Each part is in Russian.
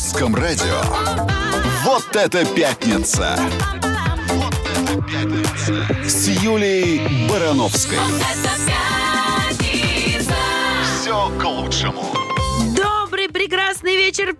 русском радио. Вот это пятница! Вот это пятница! С Юлей Барановской. Все к лучшему. Добрый, прекрасный вечер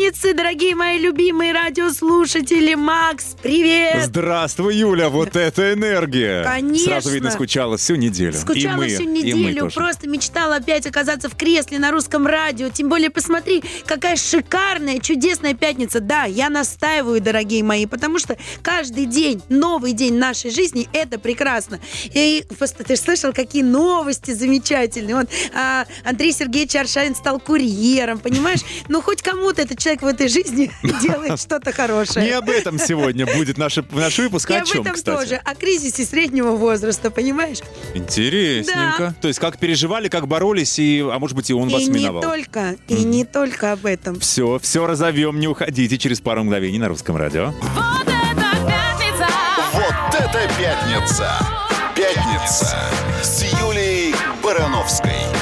пятницы, дорогие мои любимые радиослушатели. Макс, привет! Здравствуй, Юля, вот это энергия. Конечно. Сразу видно, скучала всю неделю. Скучала и мы, всю мы неделю, тоже. просто мечтала опять оказаться в кресле на русском радио. Тем более, посмотри, какая шикарная, чудесная пятница. Да, я настаиваю, дорогие мои, потому что каждый день, новый день нашей жизни, это прекрасно. И просто ты слышал, какие новости замечательные. Вот а, Андрей Сергеевич Аршавин стал курьером, понимаешь? Ну, хоть кому-то этот человек в этой жизни делает что-то хорошее. Не об этом сегодня будет наш, наш выпуск. И о об чем, этом кстати? тоже, о кризисе среднего возраста, понимаешь? Интересненько. То есть как переживали, как боролись, и, а может быть и он вас и не миновал. только, и не только об этом. Все, все разовьем, не уходите через пару мгновений на русском радио. Вот это пятница! Вот это пятница! Пятница с Юлей Барановской.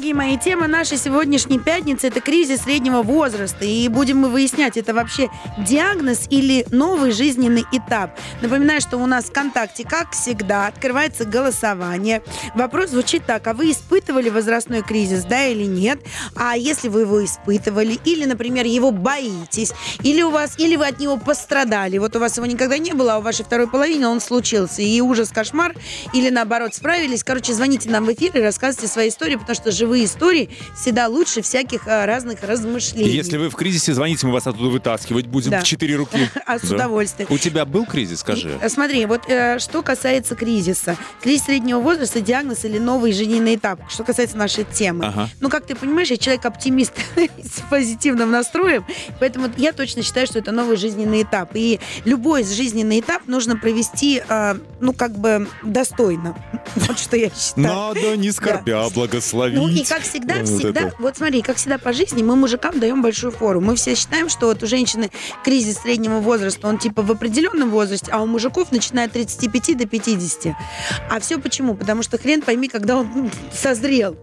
Дорогие мои, тема нашей сегодняшней пятницы – это кризис среднего возраста. И будем мы выяснять, это вообще диагноз или новый жизненный этап. Напоминаю, что у нас в ВКонтакте, как всегда, открывается голосование. Вопрос звучит так. А вы испытывали возрастной кризис, да или нет? А если вы его испытывали, или, например, его боитесь, или у вас, или вы от него пострадали, вот у вас его никогда не было, а у вашей второй половины он случился, и ужас, кошмар, или наоборот справились. Короче, звоните нам в эфир и рассказывайте свои истории, потому что живые истории всегда лучше всяких а, разных размышлений. Если вы в кризисе, звоните, мы вас оттуда вытаскивать будем Да. в четыре руки. А, с Да. удовольствием. У тебя был кризис, скажи? Э, Смотри, вот э, что касается кризиса. Кризис среднего возраста, диагноз или новый жизненный этап. Что касается нашей темы. Ага. Ну, как ты понимаешь, я человек-оптимист с позитивным настроем, поэтому я точно считаю, что это новый жизненный этап. И любой жизненный этап нужно провести, э, ну, как бы достойно. Вот что я считаю. Надо не скорбя благословить. Ну и как всегда, Вот всегда, это. вот смотри, как всегда по жизни мы мужикам даем большую фору. Мы все считаем, что вот у женщины кризис среднего возраста, он типа в определенном возрасте, а у мужиков начиная от 35 до 50. А все почему? Потому что хрен пойми, когда он созрел.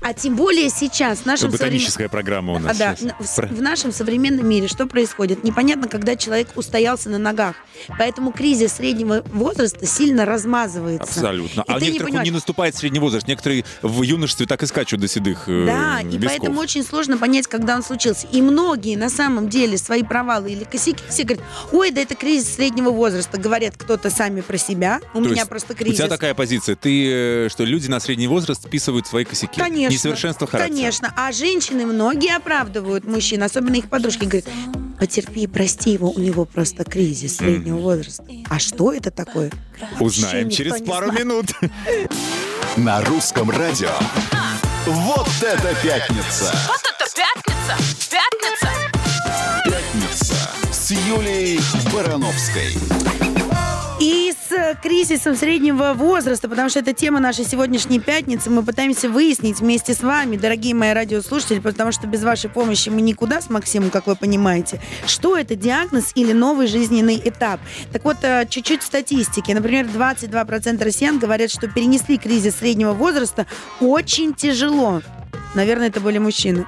А тем более сейчас, в нашем современ- Ботаническая программа у а, нас да, сейчас. в, в нашем современном мире что происходит? Непонятно, когда человек устоялся на ногах. Поэтому кризис среднего возраста сильно размазывается. Абсолютно. И А у не некоторых он понимаешь- не наступает средний возраст. Некоторые в юношестве так и скачут до седых э, Да, и висков. поэтому очень сложно понять, когда он случился. И многие на самом деле свои провалы или косяки все говорят, ой, да это кризис среднего возраста. Говорят кто-то сами про себя. У То меня есть просто У кризис. тебя такая позиция. Ты, э, что люди на средний возраст списывают свои косяки. Конечно. Несовершенство характера. Конечно. А женщины многие оправдывают мужчин, особенно их подружки, говорят, потерпи, прости его, у него просто кризис среднего возраста. А что это такое? Узнаем Вообще через пару знает. минут. На русском радио. Вот это пятница! Вот это пятница! Пятница! Пятница с Юлей Барановской. И с кризисом среднего возраста, потому что это тема нашей сегодняшней пятницы, мы пытаемся выяснить вместе с вами, дорогие мои радиослушатели, потому что без вашей помощи мы никуда с Максимом, как вы понимаете, что это диагноз или новый жизненный этап. Так вот, э, чуть-чуть статистики. Например, 22% россиян говорят, что перенесли кризис среднего возраста очень тяжело. Наверное, это были мужчины.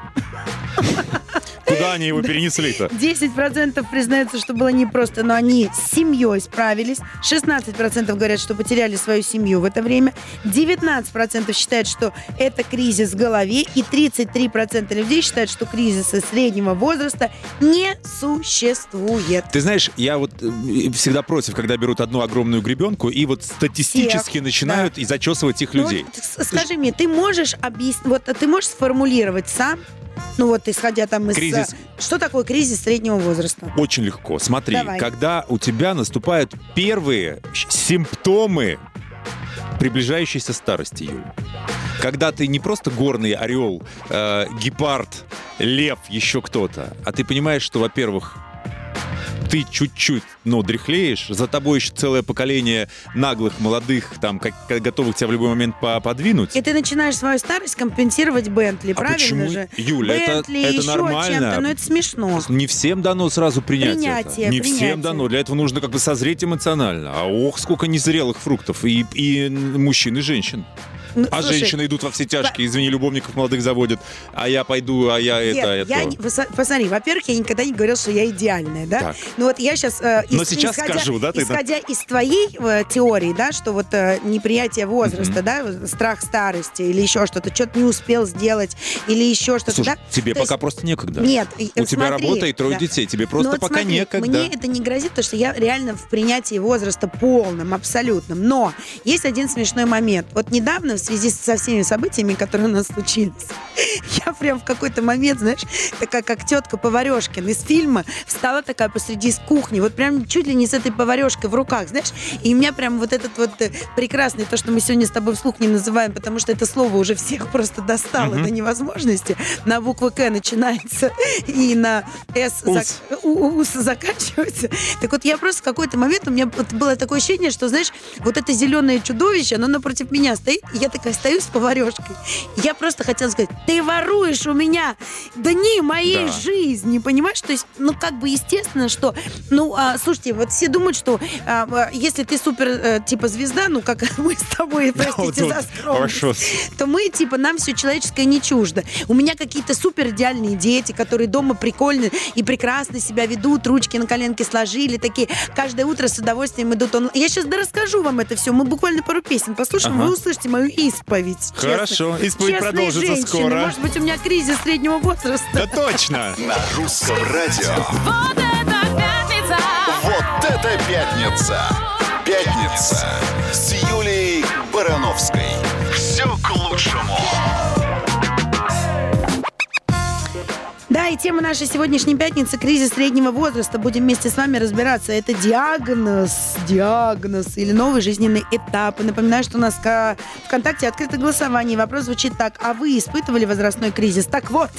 Куда они его перенесли-то? 10% признаются, что было непросто, но они с семьей справились. 16% говорят, что потеряли свою семью в это время. 19% считают, что это кризис в голове. И 33% людей считают, что кризиса среднего возраста не существует. Ты знаешь, я вот э, всегда против, когда берут одну огромную гребенку и вот статистически Всех, начинают и зачесывать их Ну вот людей. с- скажи мне, ты можешь объяснить, вот а ты можешь сформулировать сам, ну вот исходя там из... Кризис. э, Что такое кризис среднего возраста? Очень легко. Смотри, Давай. когда у тебя наступают первые симптомы приближающейся старости, Юль. Когда ты не просто горный орел, э, гепард, лев, еще кто-то, а ты понимаешь, что, во-первых, ты чуть-чуть, но дряхлеешь, за тобой еще целое поколение наглых, молодых, там, как, готовых тебя в любой момент по- подвинуть. И ты начинаешь свою старость компенсировать Бентли, А правильно почему? же? Юля, это- это еще нормально. чем-то, но это смешно. Не всем дано сразу принять Принятие, это. Не принятие. всем дано. Для этого нужно как бы созреть эмоционально. А ох, сколько незрелых фруктов. И, и мужчин, и женщин. Ну, А слушай, женщины идут во все тяжкие, извини, любовников молодых заводят. А я пойду, а я Нет, это, это. я поса- посмотри, во-первых, я никогда не говорила, что я идеальная, да? Так. Ну вот я сейчас... э, Но ис- сейчас исходя, скажу, да, ты, да? Исходя из твоей э, теории, да, что вот э, неприятие возраста, да, страх старости или еще что-то, что-то не успел сделать или еще что-то, Слушай, да? тебе То пока есть- просто некогда. Нет, У тебя смотри, работа и трое да. детей, тебе просто Ну вот пока смотри, некогда. Мне это не грозит, потому что я реально в принятии возраста полном, абсолютном. Но есть один смешной момент. Вот недавно, связи со всеми событиями, которые у нас случились, я прям в какой-то момент, знаешь, такая как тетка Поварешкин из фильма, встала такая посреди с кухни, вот прям чуть ли не с этой поварешкой в руках, знаешь, и у меня прям вот этот вот э, прекрасный, то, что мы сегодня с тобой вслух не называем, потому что это слово уже всех просто достало до невозможности, на букву К начинается и на С зак- у- у- ус заканчивается. Так вот, я просто в какой-то момент, у меня было такое ощущение, что, знаешь, вот это зеленое чудовище, оно напротив меня стоит, и я такая стою с поварешкой. Я просто хотела сказать, ты воруешь у меня дни моей Да. жизни, понимаешь? То есть, ну, как бы естественно, что, ну, а, слушайте, вот все думают, что а, а, если ты супер, э, типа, звезда, ну, как мы с тобой, простите вот, за скромность, хорошо. то мы, типа, нам все человеческое не чуждо. У меня какие-то супер идеальные дети, которые дома прикольно и прекрасно себя ведут, ручки на коленке сложили, такие каждое утро с удовольствием идут онлайн. Я сейчас расскажу вам это все. Мы буквально пару песен послушаем, Ага. вы услышите мою исповедь. честно. Хорошо, исповедь Честные продолжится женщины. скоро. Может быть, у меня кризис среднего возраста. Да точно! На русском радио. Вот это пятница! Вот это пятница! Пятница с Юлией Барановской. Да, и тема нашей сегодняшней пятницы – кризис среднего возраста. Будем вместе с вами разбираться. Это диагноз, диагноз или новый жизненный этап. И напоминаю, что у нас ка- ВКонтакте открыто голосование. Вопрос звучит так. А вы испытывали возрастной кризис? Так вот,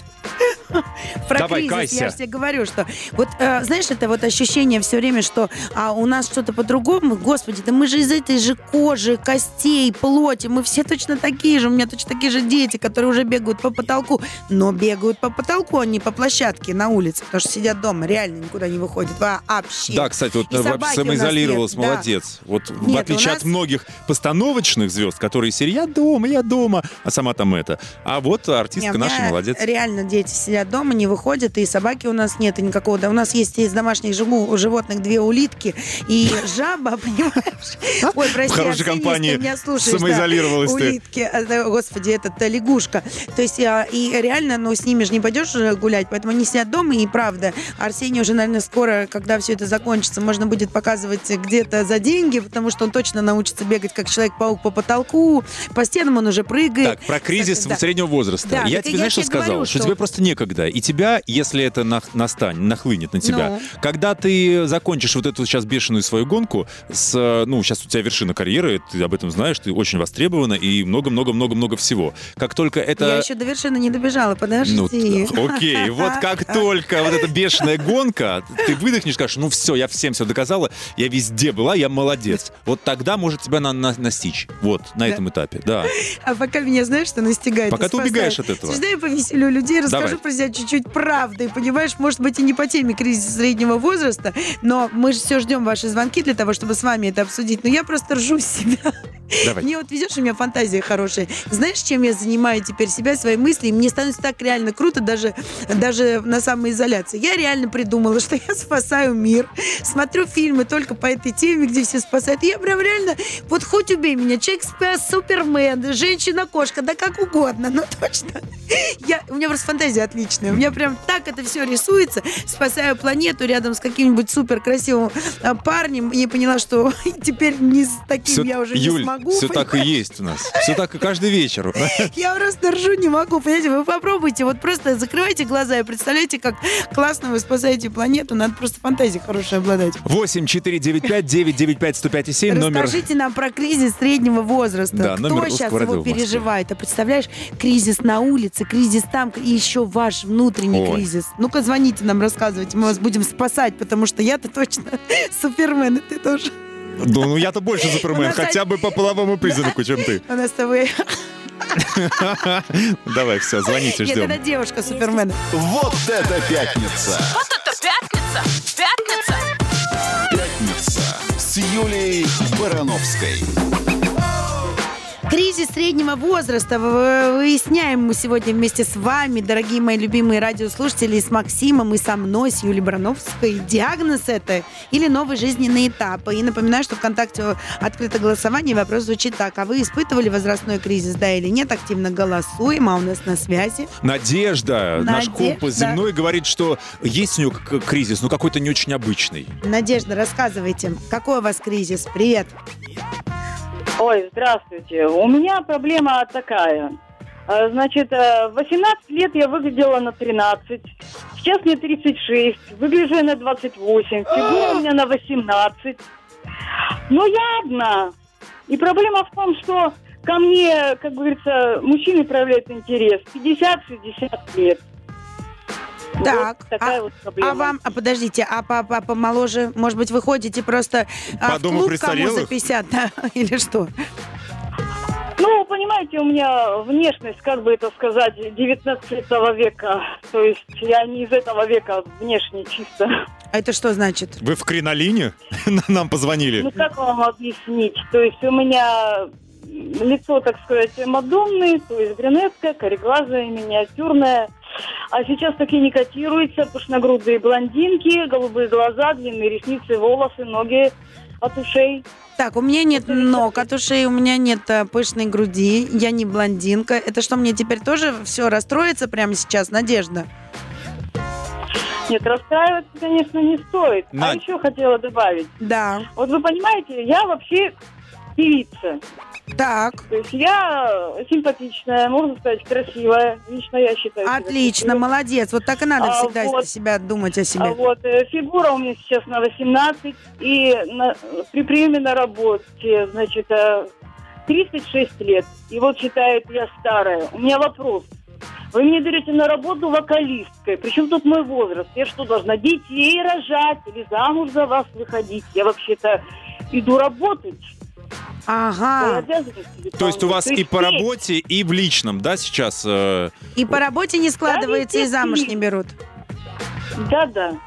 про Давай, кризис кайся. я же тебе говорю, что вот, э, знаешь, это вот ощущение все время, что а, у нас что-то по-другому. Господи, да мы же из этой же кожи, костей, плоти. Мы все точно такие же. У меня точно такие же дети, которые уже бегают по потолку. Но бегают по потолку, а не по площадке на улице, потому что сидят дома, реально никуда не выходят вообще. Да, кстати, вот э, нас самоизолировалась, нет, да. молодец. Вот в Нет, отличие у от нас- многих постановочных звезд, которые сидят, я дома, я дома, а сама там это. А вот Не, артистка меня наша молодец. Реально дети сидят дома, не выходят, и собаки у нас нет, и никакого. Да, у нас есть из домашних живу- животных две улитки и жаба, понимаешь? Ой, прости, В хорошей Арсений, компании меня слушаешь, да. самоизолировалась ты. Улитки, а, да, господи, этот э, лягушка. То есть, а, и реально, ну, с ними же не пойдешь гулять, поэтому они сидят дома, и правда, Арсений уже, наверное, скоро, когда все это закончится, можно будет показывать где-то за деньги, потому что он точно научится бегать как Человек-паук по потолку, по стенам он уже прыгает. Так, про кризис Да. среднего возраста. Да, я так тебе, я знаешь, что сказал? говорю, что что- тебе просто некогда. И тебя, если это нах- настанет, нахлынет на тебя, Ну. когда ты закончишь вот эту сейчас бешеную свою гонку, с, э, ну, сейчас у тебя вершина карьеры, ты об этом знаешь, ты очень востребована и много-много-много-много всего. Как только это... Я еще до вершины не добежала, подожди. Ну, окей, вот как только вот эта бешеная гонка, ты выдохнешь, скажешь, ну все, я всем все доказала, я везде была, я молодец. Вот тогда может тебя на- на- настичь. Вот, на этом этапе, да. А пока меня, знаешь, что настигает? Пока ты убегаешь от этого. Дай я повеселю людей, расскажу Давай. про себя чуть-чуть правды. Понимаешь, может быть, и не по теме кризиса среднего возраста, но мы же все ждем ваши звонки для того, чтобы с вами это обсудить. Но я просто ржу себя. Давай. Мне вот везешь, у меня фантазия хорошая. Знаешь, чем я занимаю теперь себя, свои мысли? И мне становится так реально круто, даже, даже на самоизоляции. Я реально придумала, что я спасаю мир. Смотрю фильмы только по этой теме, где все спасают. И я прям реально, вот хоть убей меня, человек спас, Супермен, женщина-кошка, да как угодно, но точно. Я, у меня просто фантазия отличная. У меня прям так это все рисуется. Спасаю планету рядом с каким-нибудь супер красивым а, парнем. И поняла, что теперь не с таким Всё- я уже Юль, не смогу. все так и понимаешь? есть у нас. Все так и каждый вечер. Я просто ржу не могу, понимаете? Вы попробуйте, вот просто закрывайте глаза и представляете, как классно вы спасаете планету. Надо просто фантазией хорошей обладать. 8 495 995 105 7 номер. Расскажите нам про кризис среднего возраста. Да, Кто сейчас его переживает? А представляешь, кризис на улице, кризис там, и еще ваш внутренний Ой. кризис. Ну-ка, звоните нам, рассказывайте, мы вас будем спасать, потому что я-то точно супермен, и ты тоже. Да, ну я-то больше супермен, хотя бы по половому признаку, чем ты. У нас с тобой... Давай, все, звоните, Нет, это ждем. девушка супермен. Вот это пятница! Вот это пятница! Пятница! Пятница с Юлией Барановской. Кризис среднего возраста. Выясняем мы сегодня вместе с вами, дорогие мои любимые радиослушатели, с Максимом, и со мной, с Юлией Барановской. Диагноз это или новый жизненный этап. И напоминаю, что ВКонтакте открыто голосование. Вопрос звучит так. А вы испытывали возрастной кризис, да или нет? Активно голосуем, а у нас на связи. Надежда, наш Надежда. компас земной, говорит, что есть у него кризис, но какой-то не очень обычный. Надежда, рассказывайте, какой у вас кризис? Привет. Ой, здравствуйте. У меня проблема такая. А, Значит, э, в 18 лет я выглядела на 13. Сейчас мне 36. Выгляжу я на 28. Фигура у меня на 18. Но я одна. И проблема в том, что ко мне, как говорится, мужчины проявляют интерес. 50-60 лет. Так, Вот такая а- вот проблема. А вам, а подождите, а по, по- помоложе, может быть, вы ходите просто а, По в дому клуб кому за 50, да, или что? Ну, понимаете, у меня внешность, как бы это сказать, 19 века. То есть я не из этого века внешне чисто. А это что значит? Вы в кринолине нам позвонили? Ну, как вам объяснить? То есть у меня лицо, так сказать, Мадонны, то есть брюнетка, кореглазая, миниатюрная. А сейчас такие не котируются, пышногрудые блондинки, голубые глаза, длинные ресницы, волосы, ноги от ушей. Так, у меня нет ног от ушей, у меня нет а, пышной груди, я не блондинка. Это что, мне теперь тоже все расстроится прямо сейчас, Надежда? Нет, расстраиваться, конечно, не стоит. А Надь. еще хотела добавить. Да. Вот вы понимаете, я вообще певица. Так, То есть я симпатичная, можно сказать, красивая. Лично я считаю. отлично, молодец. Вот так и надо А, всегда вот. себя думать о А себе. вот э, фигура у меня сейчас на 18, и на- при приеме на работе, значит, э, 36 лет. И вот считают, я старая. У меня вопрос. Вы мне берете на работу вокалисткой. Причем тут мой возраст? Я что, должна детей рожать или замуж за вас выходить? Я вообще-то иду работать. Ага. То есть у вас и по работе, и в личном, да, сейчас? э, И по работе не складывается, и замуж не берут. Да-да.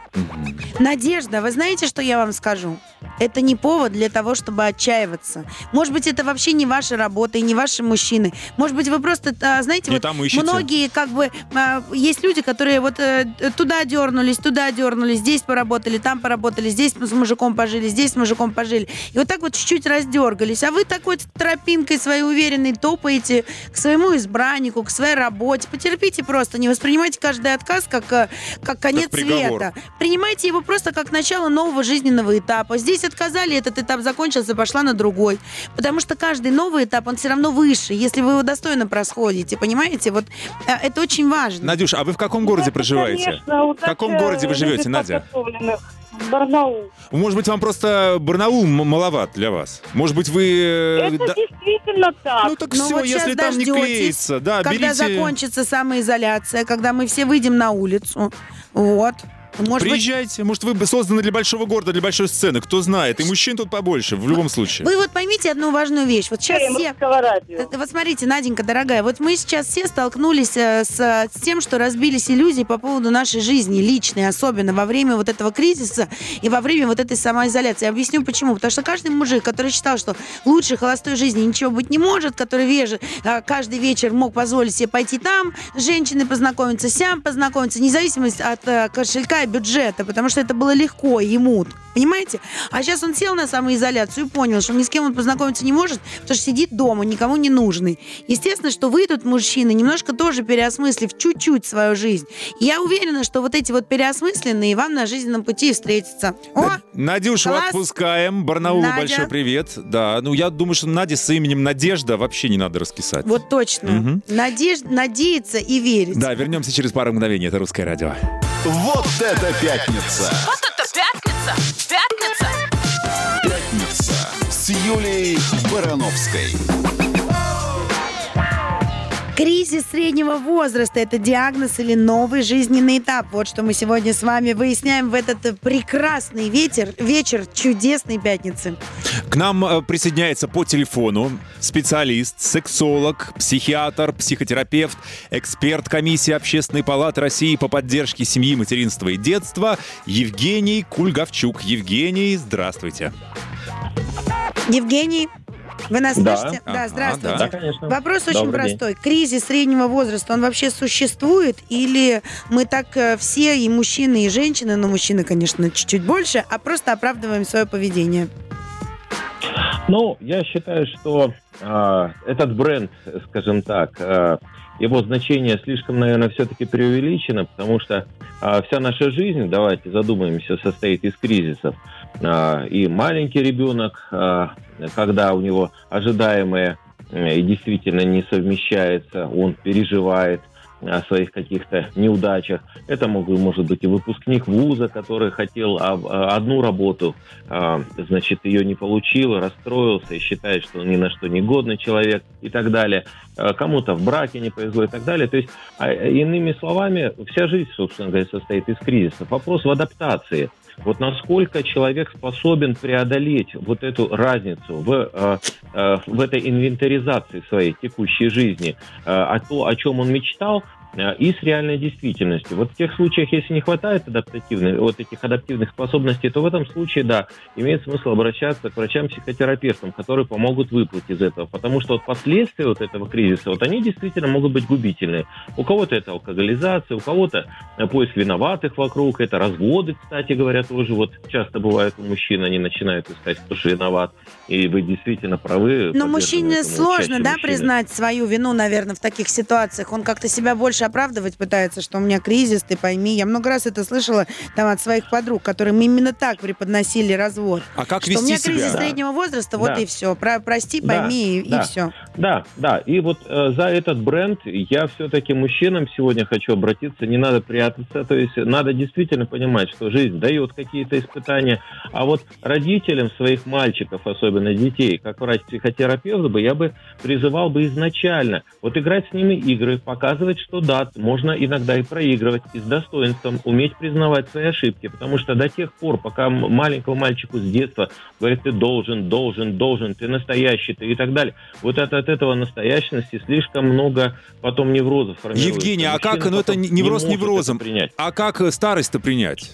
Надежда, вы знаете, что я вам скажу? Это не повод для того, чтобы отчаиваться. Может быть, это вообще не ваша работа и не ваши мужчины. Может быть, вы просто, а, знаете, Не вот многие как бы а, есть люди, которые вот э, туда дернулись, туда дернулись, здесь поработали, там поработали, здесь с мужиком пожили, здесь с мужиком пожили. И вот так вот чуть-чуть раздергались. А вы такой тропинкой своей уверенной топаете к своему избраннику, к своей работе. Потерпите просто, не воспринимайте каждый отказ как, э, как конец приговор. света. Принимайте его просто как начало нового жизненного этапа. Здесь отказали, этот этап закончился, пошла на другой. Потому что каждый новый этап, он все равно выше, если вы его достойно просходите. Понимаете? Вот э, это очень важно. Надюш, а вы в каком городе Ну, это, проживаете? конечно, В каком городе вы живете, Надя? Барнаул. Может быть, вам просто Барнаул маловат для вас? Может быть, вы... э, Это да- действительно так. Ну так Ну все, вот если там не клеится. Да, когда берите... закончится самоизоляция, когда мы все выйдем на улицу. Вот. Может быть, Приезжайте. Может, вы созданы для большого города, для большой сцены. Кто знает. И мужчин тут побольше, в любом случае. вы вот поймите одну важную вещь. Вот сейчас Эй, все... Э, Вот смотрите, Наденька, дорогая, вот мы сейчас все столкнулись э, с, э, с тем, что разбились иллюзии по поводу нашей жизни, личной, особенно во время вот этого кризиса и во время вот этой самоизоляции. Я объясню почему. Потому что каждый мужик, который считал, что лучше холостой жизни ничего быть не может, который веже, каждый вечер мог позволить себе пойти там, с женщиной познакомиться, сям познакомиться, независимость от кошелька и бюджета, потому что это было легко ему. Понимаете? А сейчас он сел на самоизоляцию и понял, что ни с кем он познакомиться не может, потому что сидит дома, никому не нужный. Естественно, что вы тут, мужчины, немножко тоже переосмыслив чуть-чуть свою жизнь. И я уверена, что вот эти вот переосмысленные вам на жизненном пути встретятся. О, Надюшу Класс. отпускаем. Барнаулу Надя. большой привет. Да, ну я думаю, что Наде с именем Надежда вообще не надо раскисать. вот точно. Мгм. Надеж- надеяться и верить. Да, вернемся через пару мгновений. Это «Русское радио». Вот это пятница! Вот это! Пятница! Юлией Барановской. Кризис среднего возраста – это диагноз или новый жизненный этап? Вот что мы сегодня с вами выясняем в этот прекрасный ветер, вечер чудесной пятницы. К нам э, присоединяется по телефону специалист, сексолог, психиатр, психотерапевт, эксперт комиссии Общественной палаты России по поддержке семьи, материнства и детства Евгений Кульгавчук. Евгений, здравствуйте. Евгений, Вы нас Да. слышите? Да, здравствуйте. да. Конечно. Вопрос очень Добрый день. простой. Кризис среднего возраста, он вообще существует? Или мы так э, все, и мужчины, и женщины, но мужчины, конечно, чуть-чуть больше, а просто оправдываем свое поведение? Ну, я считаю, что а, этот бренд, скажем так, а, его значение слишком, наверное, все-таки преувеличено, потому что а, вся наша жизнь, давайте задумаемся, состоит из кризисов. А, и маленький ребенок, а, когда у него ожидаемое и действительно не совмещается, он переживает о своих каких-то неудачах. Это может быть и выпускник вуза, который хотел а, а, одну работу, а, значит, ее не получил, расстроился и считает, что он ни на что не годный человек и так далее. А, Кому-то в браке не повезло и так далее. То есть, а, иными словами, вся жизнь, собственно говоря, состоит из кризисов. Вопрос в адаптации. Вот насколько человек способен преодолеть вот эту разницу в, э, э, в этой инвентаризации своей текущей жизни, э, а то, о чем он мечтал, и с реальной действительностью. Вот в тех случаях, если не хватает адаптативных, вот этих адаптивных способностей, то в этом случае, да, имеет смысл обращаться к врачам-психотерапевтам, которые помогут выплыть из этого. Потому что вот последствия вот этого кризиса, вот они действительно могут быть губительные. У кого-то это алкоголизация, у кого-то э, поиск виноватых вокруг, это разводы, кстати говоря, тоже вот часто бывает у мужчин, они начинают искать, кто же виноват. И вы действительно правы. Но мужчине сложно, да, мужчины. признать свою вину, наверное, в таких ситуациях. Он как-то себя больше оправдывать пытается, что у меня кризис, ты пойми. Я много раз это слышала там от своих подруг, которым именно так преподносили развод. А как что у вести меня кризис себя? среднего возраста, вот Да. и все. Про, прости, Да, пойми, и, да. все. Да, да. И вот э, за этот бренд я все-таки мужчинам сегодня хочу обратиться. Не надо прятаться. То есть надо действительно понимать, что жизнь дает какие-то испытания. А вот родителям своих мальчиков, особенно детей, как врач-психотерапевт бы, я бы призывал бы изначально вот играть с ними игры, показывать, что да, можно иногда и проигрывать, и с достоинством уметь признавать свои ошибки. Потому что до тех пор, пока маленькому мальчику с детства говорят, ты должен, должен, должен, ты настоящий, ты и так далее. Вот это, от этого настоящности слишком много потом неврозов формируется. Евгений, а как, ну это не- невроз может неврозом. А как э, старость-то принять?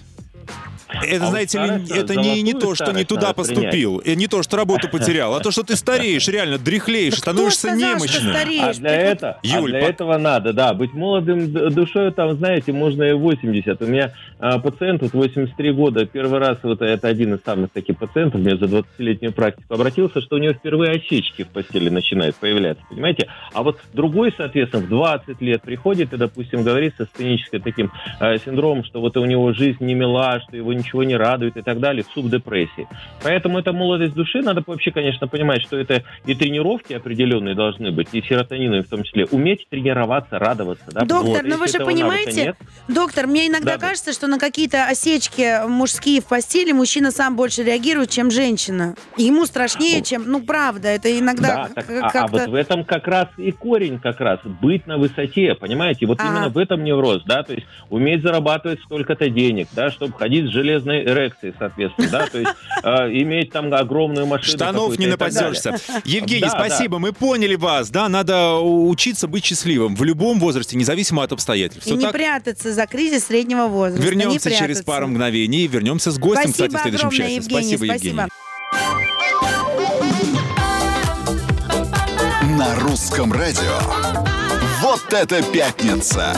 Это, А вот знаете ли, это не, не то, что не туда поступил, и не то, что работу потерял, а то, что ты стареешь, реально дряхлеешь, становишься немощным. А для, этого, а Юль, для по- этого надо, да, быть молодым душой, там, знаете, можно и 80. У меня а, пациент, вот 83 года, первый раз, вот это один из самых таких пациентов, мне за 20-летнюю практику обратился, что у него впервые осечки в постели начинают появляться, понимаете? А вот другой, соответственно, в 20 лет приходит и, допустим, говорит со сценическим таким э, синдромом, что вот у него жизнь не мила, что его ничего не радует и так далее, в субдепрессии. Поэтому это молодость души. Надо вообще, конечно, понимать, что это и тренировки определенные должны быть, и серотониновые в том числе. Уметь тренироваться, радоваться. Да? Доктор, Вот. ну вы же понимаете, нет, Доктор, мне иногда Да, кажется, что на какие-то осечки мужские в постели мужчина сам больше реагирует, чем женщина. И Ему страшнее, чем... Ну, правда, это иногда да, так, к- а, а как-то... вот в этом как раз и корень как раз. Быть на высоте, понимаете? Вот Ага. именно в этом невроз, да, то есть уметь зарабатывать столько-то денег, да, чтобы ходить с железной эрекцией, соответственно, да, то есть э, иметь там огромную машину. Штанов не нападешься. Евгений, Да, спасибо, мы поняли вас. Да, надо учиться быть счастливым в любом возрасте, независимо от обстоятельств. И Всё не так? прятаться за кризис среднего возраста. не Вернемся через пару мгновений. Вернемся с гостем, Спасибо кстати, в следующем огромное, часе. Евгений, спасибо, Евгений. На русском радио. Вот это пятница.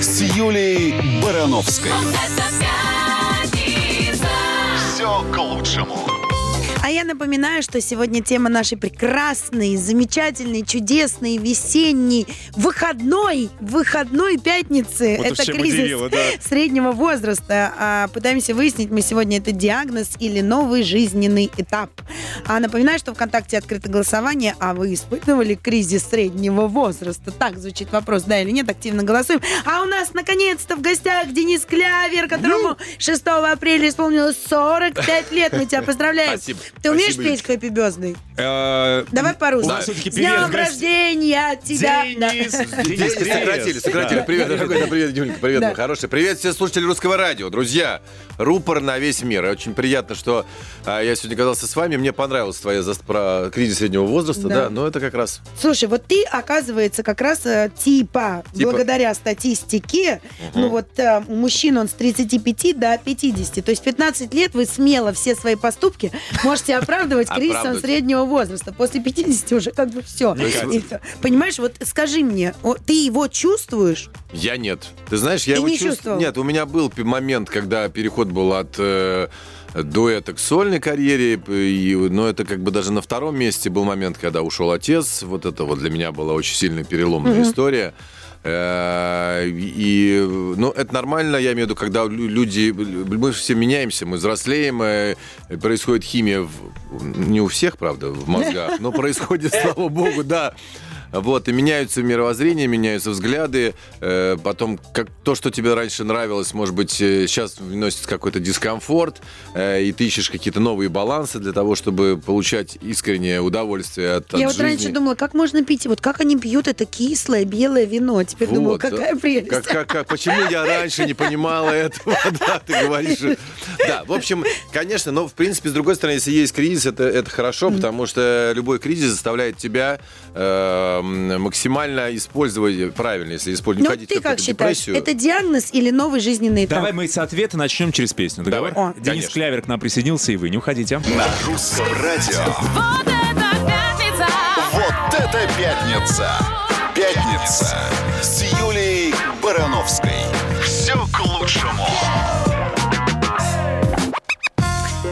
С Юлей Барановской. Все к лучшему. А я напоминаю, что сегодня тема нашей прекрасной, замечательной, чудесной, весенней, выходной, выходной пятницы. Вот это кризис удивила, да. среднего возраста. А, пытаемся выяснить мы сегодня, это диагноз или новый жизненный этап. А напоминаю, что ВКонтакте открыто голосование, а вы испытывали кризис среднего возраста? Так звучит вопрос, да или нет, активно голосуем. А у нас, наконец-то, в гостях Денис Клявер, которому 6 апреля исполнилось 45 лет. Мы тебя поздравляем. Спасибо. Ты умеешь Спасибо, петь Хэппи Бёздный? Э, Давай по-русски. С днем рождения тебя! Денис, сократили, привет. сократили. Привет, дорогой, привет, Юленька, привет, мой хороший. Привет все слушатели русского радио. Друзья, рупор на весь мир. Очень приятно, что а, я сегодня оказался с вами. Мне понравилась твоя про кризис среднего возраста, Да. но это как раз... Слушай, вот ты, оказывается, как раз э, типа, Типа. благодаря статистике, ну вот э, у мужчин он с 35 до 50. То есть 15 лет вы смело все свои поступки можете можете оправдывать кризисом среднего возраста. После 50 уже как бы все. Понимаешь, вот скажи мне, ты его чувствуешь? Я нет. Ты знаешь, я Ты его не чувств- чувствовал? Нет, у меня был момент, когда переход был от э, дуэта к сольной карьере, и, но это как бы даже на втором месте был момент, когда ушел отец. Вот это вот для меня была очень сильная переломная история. Э, И, ну, это нормально, я имею в виду, когда лю- люди, мы все меняемся, мы взрослеем, э, происходит химия, в- не у всех, правда, в мозгах, но происходит, слава богу, да. Вот, и меняются мировоззрения, меняются взгляды. э, потом, как то, что тебе раньше нравилось, может быть, э, сейчас вносит какой-то дискомфорт, э, и ты ищешь какие-то новые балансы для того, чтобы получать искреннее удовольствие от, Я от вот раньше жизни. думала, как можно пить, вот как они пьют это кислое белое вино. Теперь думаю, Вот, какая да. прелесть. Как, как, как- почему я раньше не понимала этого? Да, ты говоришь. Да, в общем, конечно, но в принципе, с другой стороны, если есть кризис, это, это хорошо, потому что любой кризис заставляет тебя э, максимально использовать, правильно, если использовать, Ну, ты как считаешь, депрессию. это диагноз или новый жизненный этап? Давай мы с ответа начнем через песню. Договор? Давай. О. Денис Конечно. Клявер к нам присоединился, и вы не уходите. На русском радио. Вот это пятница! Вот это пятница! Пятница с Юлией Барановской. Все к лучшему.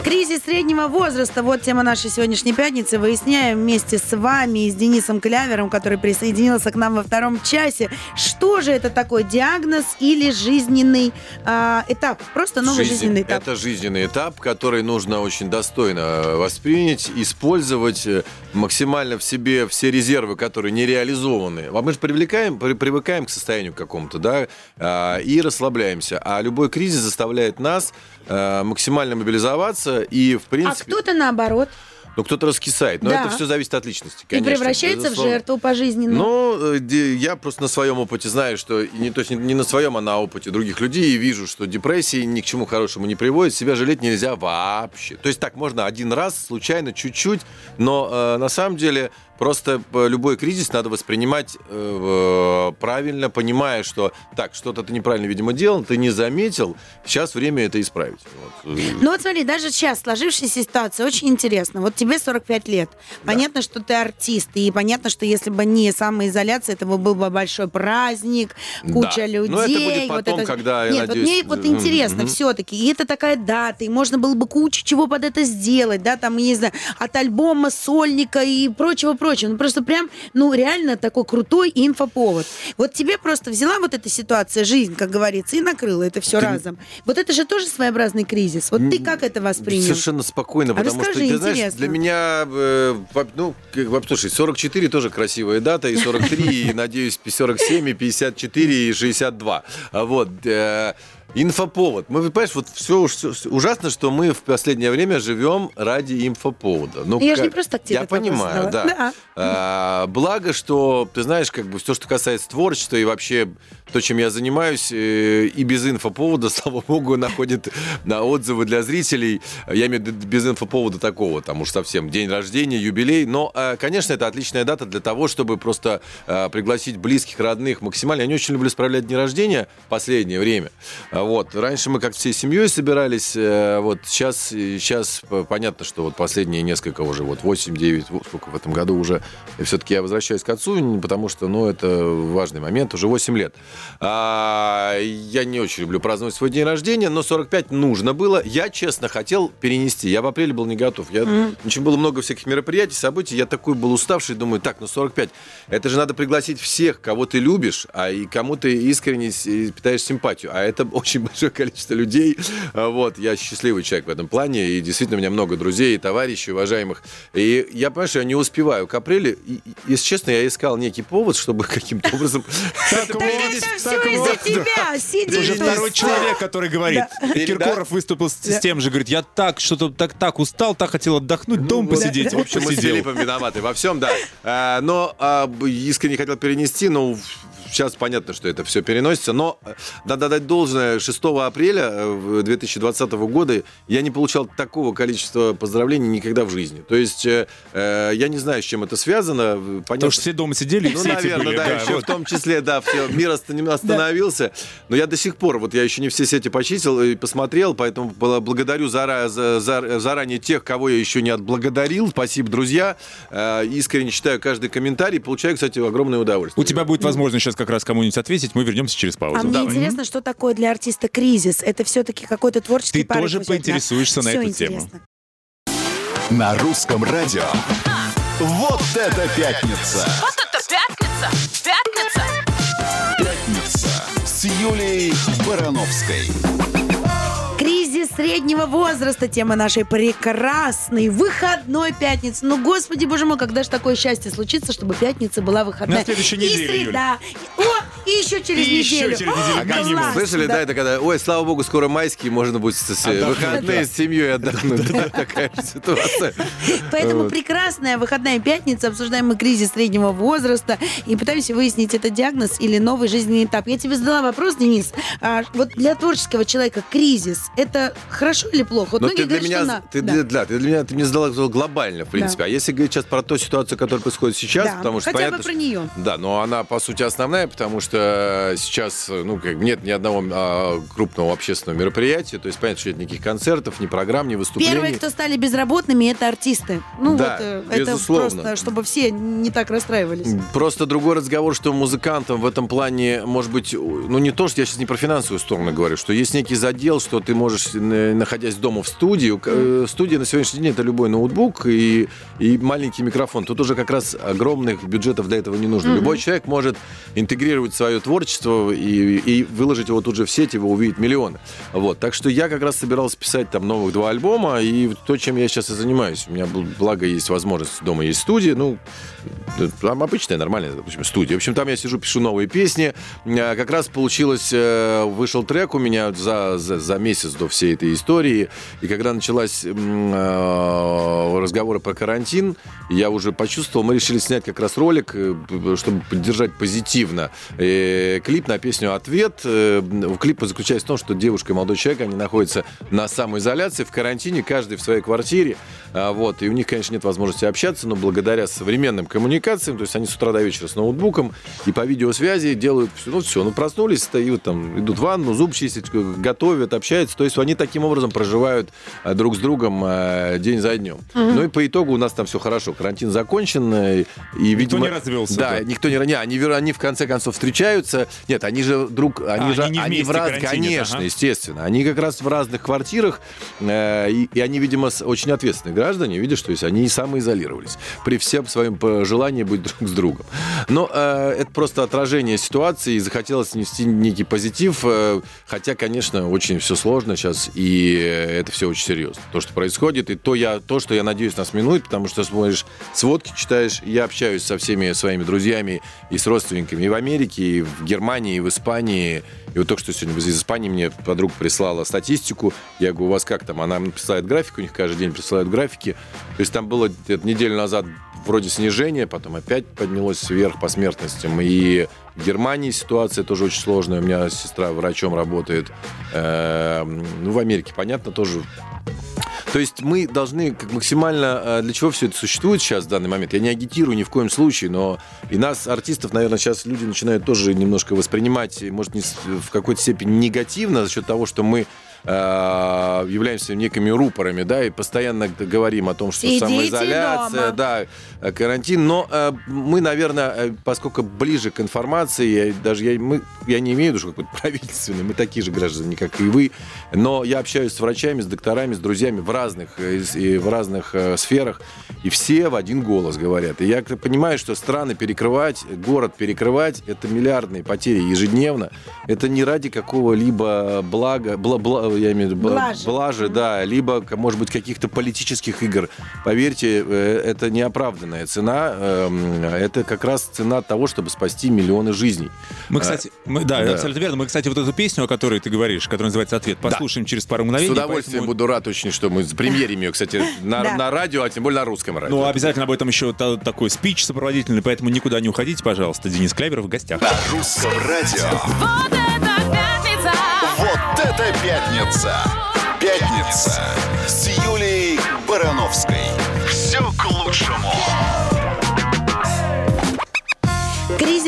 Кризис среднего возраста. Вот тема нашей сегодняшней пятницы. Выясняем вместе с вами и с Денисом Клявером, который присоединился к нам во втором часе. Что же это такое? Диагноз или жизненный а, этап? Просто новый Жизнь- жизненный этап. Это жизненный этап, который нужно очень достойно э, воспринять, использовать э, максимально в себе все резервы, которые не реализованы. А мы же привлекаем, при- привыкаем к состоянию какому-то, да, а, и расслабляемся. А любой кризис заставляет нас э, максимально мобилизоваться и, в А принципе, кто-то наоборот. ну, кто-то раскисает. Но Да. это все зависит от личности, И конечно. превращается в безусловно. жертву пожизненно. Ну, э, я просто на своем опыте знаю, что и не, то есть не- на своем, а на опыте других людей, и вижу, что депрессия ни к чему хорошему не приводит, себя жалеть нельзя вообще. То есть так, можно один раз, случайно, чуть-чуть, но э, на самом деле просто э, любой кризис надо воспринимать э, правильно, понимая, что так, что-то ты неправильно, видимо, делал, ты не заметил, сейчас время это исправить. Вот. Ну вот смотри, даже сейчас сложившаяся ситуация очень интересна. Вот тебе 45 лет. Понятно, что ты артист. И понятно, что если бы не самоизоляция, это бы был бы большой праздник, куча Да. людей. Но это будет вот потом, когда, я Нет, вот надеюсь, мне вот интересно мгм. все-таки. И это такая дата, и можно было бы кучу чего под это сделать, да, там, я не знаю, от альбома, сольника и прочего-прочего. Ну просто прям, ну реально такой крутой инфоповод. Вот тебе просто взяла вот эта ситуация, жизнь, как говорится, и накрыла это все Ты- разом. Вот это же тоже своеобразный кризис. Вот ты как это воспринял? Совершенно спокойно, А потому расскажи, что, ты знаешь, для меня, э, ну, как, слушай, 44 тоже красивая дата, и 43, и, надеюсь, 47, и 54, и 62. А Вот. э, Инфоповод. Мы, понимаешь, вот все, ужасно, что мы в последнее время живем ради инфоповода. Ну, Я же не просто так тебе Я понимаю, задала. да. Да. А, благо, что, ты знаешь, как бы все, что касается творчества и вообще то, чем я занимаюсь, э, и без инфоповода, слава богу, находит на отзывы для зрителей. Я имею в виду без инфоповода такого, там уж совсем день рождения, юбилей. Но, э, конечно, это отличная дата для того, чтобы просто э, пригласить близких, родных максимально. Я не очень люблю справлять дни рождения в последнее время. А Вот. Раньше мы как всей семьей собирались. Вот сейчас, сейчас понятно, что вот последние несколько уже, вот 8-9, вот сколько в этом году уже, все-таки я возвращаюсь к отцу, потому что, ну, это важный момент, уже 8 лет. А, я не очень люблю праздновать свой день рождения, но 45 нужно было. Я, честно, хотел перенести. Я в апреле был не готов. Я, Очень было много всяких мероприятий, событий. Я такой был уставший, думаю, так, ну 45. Это же надо пригласить всех, кого ты любишь, а и кому ты искренне питаешь симпатию. А это очень большое количество людей. А, Вот, я счастливый человек в этом плане. И действительно, у меня много друзей, товарищей, уважаемых. И я понимаю, что я не успеваю к апрелю. И, если честно, я искал некий повод, чтобы каким-то образом Так все так из-за вот. тебя. Сиди Уже второй человек, который говорит. Киркоров выступил с, тем же, говорит, я так что-то так так устал, так хотел отдохнуть, дом Ну, посидеть. В общем, мы с. Филиппом виноваты во всем, да. А, но а, искренне хотел перенести, но сейчас понятно, что это все переносится, но э, надо дать должное, 6 апреля э, 2020 года я не получал такого количества поздравлений никогда в жизни. То есть э, э, я не знаю, с чем это связано. Понятно, Потому что все дома сидели, и ну, в сети наверное, были. да, да, еще вот. в том числе, да, все, мир останов- остановился. Но я до сих пор, вот я еще не все сети почистил и посмотрел, поэтому бла- благодарю зара- за- за- заранее тех, кого я еще не отблагодарил. Спасибо, друзья. Э, Искренне читаю каждый комментарий, получаю, кстати, огромное удовольствие. У тебя будет возможность сейчас как раз кому-нибудь ответить. Мы вернемся через паузу. А мне Да. интересно, что такое для артиста кризис? Это все-таки какой-то творческий Ты порыв тоже поинтересуешься на Всё эту тему. интересно. На русском радио. Вот это пятница! Вот это пятница! Пятница! Пятница с Юлией Барановской. Среднего возраста, тема нашей прекрасной выходной пятницы. Ну, господи, боже мой, когда же такое счастье случится, чтобы пятница была выходная. На следующей и неделе, среда. и- О, и еще через И еще неделю. через неделю, О, минимум. класс, Слышали, да. это когда, ой, слава богу, скоро майские, можно будет с- выходные с семьей отдохнуть. Да, Такая же ситуация. Поэтому Вот. прекрасная выходная пятница. Обсуждаем мы кризис среднего возраста и пытаемся выяснить, это диагноз или новый жизненный этап. Я тебе задала вопрос, Денис. А вот для творческого человека кризис это хорошо или плохо? Вот Но ты для говорят, меня, что на- ты, да. для, да, ты для меня, ты мне задала глобально, в принципе. Да. А если говорить сейчас про ту ситуацию, которая происходит сейчас, Да, потому что хотя бы понятно, про что- нее. Да, но она по сути основная, потому что сейчас, ну, как бы нет ни одного а, крупного общественного мероприятия, то есть понятно, что нет никаких концертов, ни программ, ни выступлений. Первые, кто стали безработными, это артисты. Ну Да, вот, э, это безусловно. просто, чтобы все не так расстраивались. Просто другой разговор, что музыкантам в этом плане, может быть, ну не то, что я сейчас не про финансовую сторону говорю, что есть некий задел, что ты можешь, э, находясь дома в студии, к- э, студия на сегодняшний день это любой ноутбук и, и маленький микрофон. Тут уже как раз огромных бюджетов для этого не нужно. Любой человек может интегрировать свое творчество и, и выложить его тут же в сеть, его увидят миллионы. Вот. Так что я как раз собирался писать там новых два альбома, и то, чем я сейчас и занимаюсь. У меня, бл- благо, есть возможность, дома есть студия, ну, э, там обычная, нормальная, допустим, студия. В общем, там я сижу, пишу новые песни. Э, Как раз получилось, э, вышел трек у меня за, за, за месяц до всей этой истории. И когда началась э, разговоры про карантин, я уже почувствовал, мы решили снять как раз ролик, э, чтобы поддержать позитивно. Э, Клип на песню «Ответ». Клип заключается в том, что девушка и молодой человек, они находятся на самоизоляции, в карантине, каждый в своей квартире. А, Вот, и у них, конечно, нет возможности общаться, но благодаря современным коммуникациям, то есть они с утра до вечера с ноутбуком и по видеосвязи делают все. Ну, все, ну, проснулись, встают, там, идут в ванну, зуб чистят, готовят, общаются. То есть они таким образом проживают а, друг с другом а, день за днем. Ну и по итогу у нас там все хорошо. Карантин закончен. э, И, видимо, не развелся, Да, да. никто не... Не, они, они в конце концов встречаются. Нет, они же друг... Они А, же... они не они в раз... Конечно, ага. естественно. Они как раз в разных квартирах, э, и, и они, видимо, очень ответственные граждане, видишь, то есть они и самоизолировались при всем своем желании быть друг с другом. Но э, это просто отражение ситуации, и захотелось нести некий позитив, э, хотя, конечно, очень все сложно сейчас, и это все очень серьезно. То, что происходит, и то, я, то, что я надеюсь, нас минует, потому что смотришь сводки, читаешь, я общаюсь со всеми своими друзьями и с родственниками и в Америке, и в Германии, и в Испании, и вот только что сегодня из Испании мне подруга прислала статистику. Я говорю, у вас как там? Она мне присылает график, у них каждый день присылают графики. То есть там было неделю назад вроде снижение, потом опять поднялось вверх по смертностям. И в Германии ситуация тоже очень сложная. У меня сестра врачом работает. Эм, Ну, в Америке, понятно, тоже то есть мы должны как максимально... э, Для чего все это существует сейчас в данный момент? Я не агитирую ни в коем случае, но и нас, артистов, наверное, сейчас люди начинают тоже немножко воспринимать, может, не в какой-то степени негативно за счет того, что мы э, являемся некими рупорами, да, и постоянно говорим о том, что Сидите самоизоляция, дома. да, э, карантин, но э, мы, наверное, поскольку ближе к информации, я, даже я, мы, я не имею в виду, что какой-то правительственный, мы такие же граждане, как и вы, но я общаюсь с врачами, с докторами, с друзьями в разных, и в разных сферах, и все в один голос говорят. И я понимаю, что страны перекрывать, город перекрывать, это миллиардные потери ежедневно. Это не ради какого-либо блага, бла- бла- я имею в виду, бла- Блажи. блажи, да, либо, может быть, каких-то политических игр. Поверьте, э, это неоправданная цена. эм, Это как раз цена того, чтобы спасти миллионы жизней. Мы, кстати, мы- да, да. абсолютно верно. Мы, кстати, вот эту песню, о которой ты говоришь, которая называется «Ответ», послушаем через пару С мгновений. удовольствием поэтому- буду рад очень, что мы премьерим ее, кстати, на, Да. на радио, а тем более на русском радио. Ну, обязательно об этом еще та- такой спич сопроводительный, поэтому никуда не уходите, пожалуйста. Денис Клявер в гостях. На русском радио. Пятница! Пятница! С Юлией Барановской. Все к лучшему.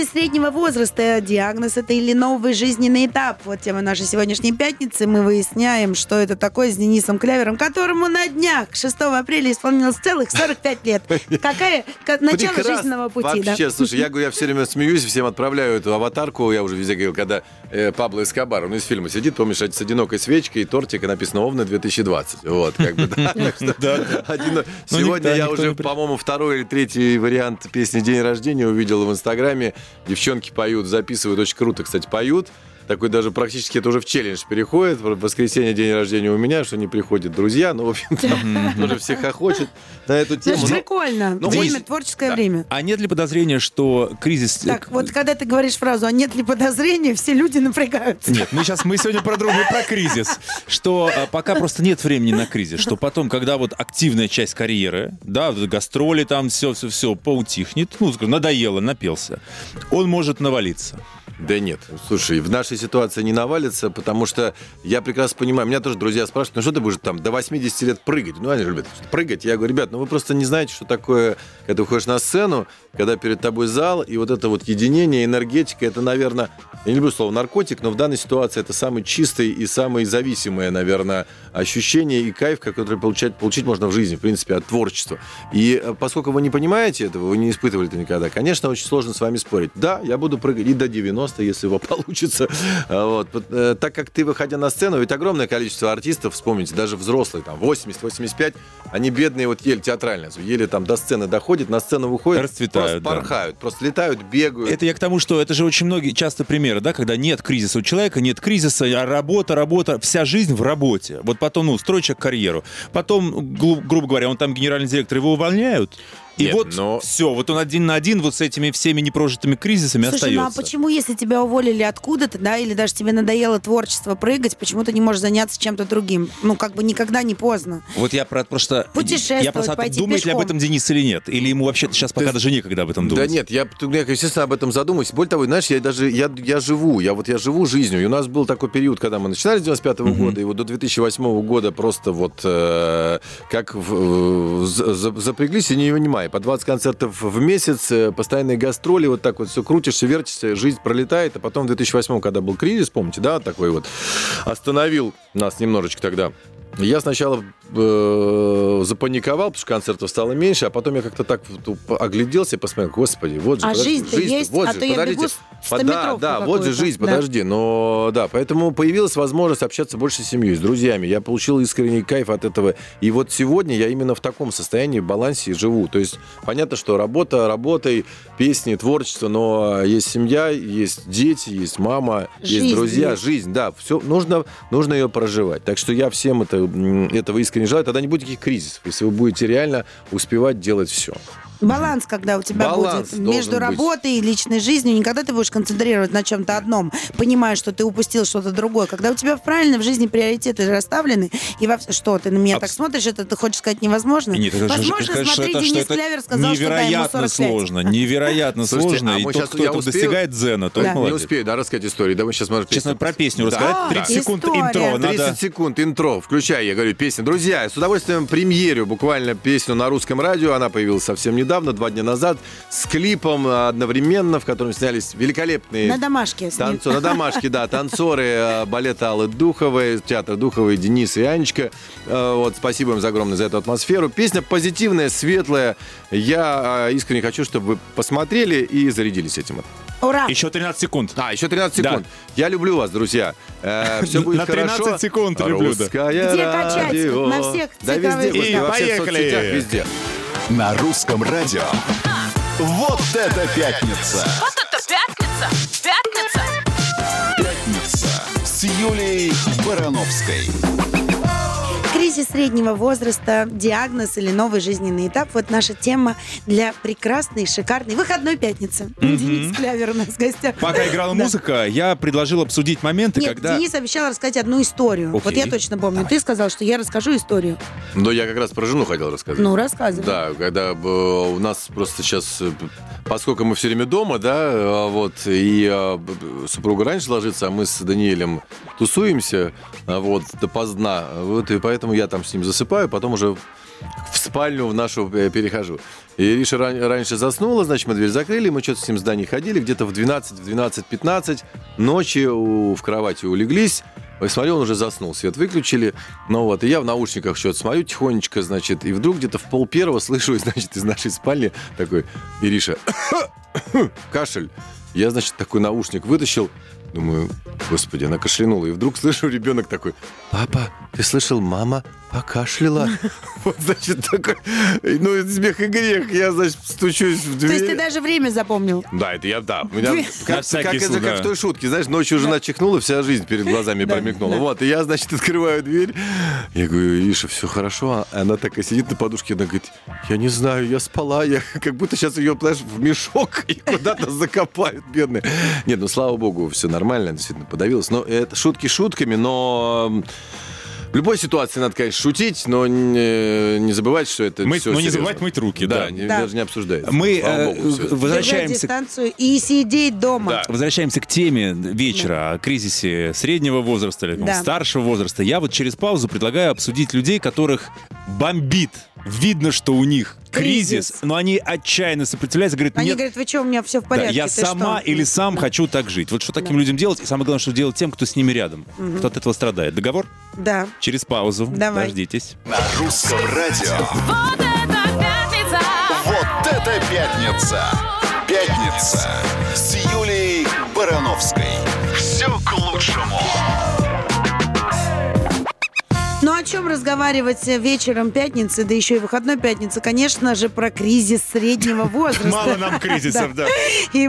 Кризис среднего возраста, диагноз это или новый жизненный этап. Вот тема нашей сегодняшней пятницы. Мы выясняем, что это такое с Денисом Клявером, которому на днях 6 апреля исполнилось целых 45 лет. Какая ка- начало Прекрасно. жизненного пути, да? Вообще, слушай, я, говорю, я все время смеюсь, всем отправляю эту аватарку, я уже везде говорил, когда э, Пабло Эскобар, он из фильма сидит, помнишь, с одинокой свечкой и тортик, и написано «Овна 2020». Вот, как бы, да. Ну, Сегодня я уже, по-моему, второй или третий вариант песни «День рождения» увидел в Инстаграме. Девчонки поют, записывают, очень круто, кстати, поют. Такой даже практически это уже в челлендж переходит. В воскресенье день рождения у меня, что не приходят друзья. Ну, в общем-то, уже все хохочет на эту Это тему. же Но- прикольно. ну, время, творческое время. А нет ли подозрения, что кризис... Так, вот когда ты говоришь фразу «а нет ли подозрения», все люди напрягаются. Нет, мы сейчас мы сегодня про другое, про кризис. Что а, пока просто нет времени на кризис. Что потом, когда вот активная часть карьеры, да, гастроли там, все-все-все поутихнет, ну, скажем, надоело, напился, он может навалиться. Да нет, слушай, в нашей ситуации не навалится, потому что я прекрасно понимаю, меня тоже друзья спрашивают, ну что ты будешь там до 80 лет прыгать? Ну, они любят прыгать. Я говорю, ребят, ну вы просто не знаете, что такое, когда ты выходишь на сцену, когда перед тобой зал, и вот это вот единение, энергетика, это, наверное, я не люблю слово наркотик, но в данной ситуации это самый чистый и самый зависимое, наверное, ощущение и кайф, который получать, получить можно в жизни, в принципе, от творчества. И э, поскольку вы не понимаете этого, вы не испытывали это никогда, конечно, очень сложно с вами спорить. Да, я буду прыгать и до 90, если его получится. А Вот. Э, Так как ты, выходя на сцену, ведь огромное количество артистов, вспомните, даже взрослые, там, 80-85, они бедные, вот еле театрально, еле там до сцены доходят, на сцену выходят, Расцветают, просто да. порхают, просто летают, бегают. Это я к тому, что это же очень многие часто примеры, да, когда нет кризиса у человека, нет кризиса, а работа, работа, вся жизнь в работе. Вот потом, ну, строит человек карьеру. Потом, гру- грубо говоря, он там генеральный директор, его увольняют. И Нет, вот но- все, вот он один на один вот с этими всеми непрожитыми кризисами Слушай, ну а остается. почему, если тебя уволили откуда-то, да, или даже тебе надоело творчество прыгать, почему ты не можешь заняться чем-то другим? Ну, как бы никогда не поздно. Вот я про просто... Путешествовать, я просто пойти думает ли об этом Денис или нет? Или ему вообще сейчас пока Ты- даже некогда об этом думать? Да нет, я, я, естественно, об этом задумаюсь. Более того, знаешь, я даже, я, я живу, я вот я живу жизнью. И у нас был такой период, когда мы начинали с 95 года, и вот до 2008 года просто вот э, как в- э, за- за- запряглись и не понимая. По 20 концертов в месяц, э, постоянные гастроли, вот так вот все крутишься, вертишься, жизнь пролетает. А потом в 2008, когда был кризис, помните, да, такой вот, остановил нас немножечко тогда. Я сначала э, запаниковал, потому что концертов стало меньше, а потом я как-то так огляделся и посмотрел, господи, вот же, А подожди, жизнь-то есть, вот а же, то я подождите. бегу с Да, 100-метровку да, вот же жизнь, Да. подожди, но да, поэтому появилась возможность общаться больше с семьей, с друзьями. Я получил искренний кайф от этого. И вот сегодня я именно в таком состоянии, в балансе живу. То есть понятно, что работа, работай, песни, творчество, но есть семья, есть дети, есть мама, Жизнь есть друзья, есть. жизнь, да, все нужно, нужно ее проживать. Так что я всем это, этого искренне желаю. Тогда не будет никаких кризисов, если вы будете реально успевать делать все. Баланс, когда у тебя Баланс будет между быть. работой и личной жизнью, никогда ты будешь концентрировать на чем-то одном, понимая, что ты упустил что-то другое. Когда у тебя правильно в жизни приоритеты расставлены, и во... что, ты на меня Абс- так смотришь, это ты хочешь сказать невозможно? Нет, это Возможно, конечно, смотри, это- что Денис это Клявер сказал, что да, ему невероятно 45. сложно, невероятно сложно. а и тот, кто я это успею? достигает дзена, тот Да. Не успею, да, рассказать историю. Давай сейчас, может, Честно, про песню рассказать. да. 30 секунд интро. 30 Надо... секунд интро. Включай, я говорю, песня. Друзья, с удовольствием премьерю буквально песню на русском радио. Она появилась совсем недавно, два дня назад, с клипом одновременно, в котором снялись великолепные... На домашке. с ним. Танцо- на домашке, да, танцоры э, балета Аллы Духовой, театр Духовой, Денис и Анечка. Э, Вот, спасибо им за огромное за эту атмосферу. Песня позитивная, светлая. Я э, искренне хочу, чтобы вы посмотрели и зарядились этим. Ура! Еще 13 секунд. А, еще 13 Да. секунд. Я люблю вас, друзья. все будет На 13 хорошо. секунд люблю, да. Русское Где качать? радио. На всех Да цифровых везде, И во всех поехали. соцсетях, везде. На русском радио. Вот это пятница! Вот это пятница! Пятница! Пятница с Юлией Барановской. Кризис среднего возраста, диагноз или новый жизненный этап. Вот наша тема для прекрасной, шикарной выходной пятницы. Денис Клявер у нас в гостях. Пока играла Да. музыка, я предложил обсудить моменты, Нет, когда... Денис обещал рассказать одну историю. Вот Окей. я точно помню. Ты сказал, что я расскажу историю. Но я как раз про жену хотел рассказать. Ну, рассказывай. Да, когда э, у нас просто сейчас, э, поскольку мы все время дома, да, э, вот, и э, супруга раньше ложится, а мы с Даниэлем тусуемся, вот, допоздна, вот, и поэтому я там с ним засыпаю, потом уже в спальню в нашу э, перехожу. И Ириша ран- раньше заснула, значит, мы дверь закрыли, мы что-то с ним в здании ходили, где-то в 12, в 12-15 ночи у- в кровати улеглись, Ой, смотрю, он уже заснул, свет выключили. Ну вот, и я в наушниках что-то смотрю тихонечко, значит, и вдруг где-то в пол первого слышу, значит, из нашей спальни такой, Ириша, кашель. Я, значит, такой наушник вытащил, думаю, господи, она кашлянула. И вдруг слышу, ребенок такой, папа, ты слышал, мама покашляла. Вот, значит, такой, ну, смех и грех. Я, значит, стучусь в То дверь. есть ты даже время запомнил? Да, это я, да. У меня, как, как это, как в той шутке, знаешь, ночью жена чихнула, вся жизнь перед глазами Да, промелькнула. да. Вот, и я, значит, открываю дверь. Я говорю, Иша, все хорошо? А она такая сидит на подушке, она говорит, я не знаю, я спала, я как будто сейчас ее, знаешь, в мешок и куда-то закопают, бедная. Нет, ну, слава богу, все нормально, действительно подавилась. Но это шутки шутками, но... В любой ситуации надо, конечно, шутить, но не, не забывать, что это Мыть- все но не забывать мыть руки, да. не- Да. даже не обсуждается. Мы э, богу. Держать возвращаемся дистанцию и сидеть дома. Да. Возвращаемся к теме вечера о кризисе среднего возраста или Да. старшего возраста. Я вот через паузу предлагаю обсудить людей, которых бомбит. Видно, что у них кризис, Кризис. но они отчаянно сопротивляются, говорят, Они нет, говорят, вы что, у меня все в да, порядке. я ты сама что?» или сам Да. хочу так жить. Вот что таким людям делать? И самое главное, что делать тем, кто с ними рядом, кто от этого страдает. Договор? Да. Через паузу. Давай. Дождитесь. На русском радио. Вот это пятница! Вот это пятница! Пятница с Юлией Барановской. Все к лучшему. Ну о чем разговаривать вечером пятницы, да еще и выходной пятницы? Конечно же, про кризис среднего возраста. Мало нам кризисов, да. И,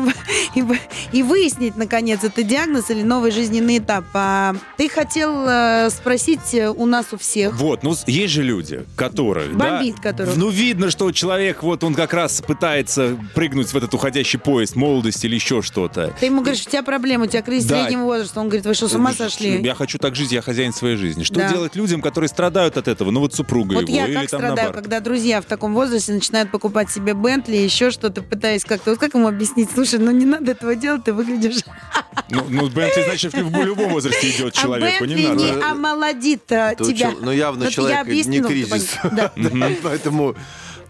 выяснить, наконец, это диагноз или новый жизненный этап. А ты хотел э, спросить у нас у всех. Вот, ну есть же люди, которых, да, Бомбит которых. ну видно, что человек вот он как раз пытается прыгнуть в этот уходящий поезд молодости или еще что-то. Ты ему говоришь, у тебя проблема, у тебя кризис Да. среднего возраста. Он говорит, вы что, с ума сошли? Я хочу так жить, я хозяин своей жизни. Что Да. делать людям, которые страдают от этого? Ну вот супруга Вот его я или как там страдаю, наоборот. когда друзья в таком возрасте начинают покупать себе Бентли, еще что-то, пытаясь как-то... Вот как ему объяснить? Слушай, ну не надо этого делать, ты выглядишь... Ну, ну Бентли, значит, в любом возрасте идет человеку, а не Бентли надо. не омолодит а, тебя. чел- Ну, явно человек не кризис. Поэтому...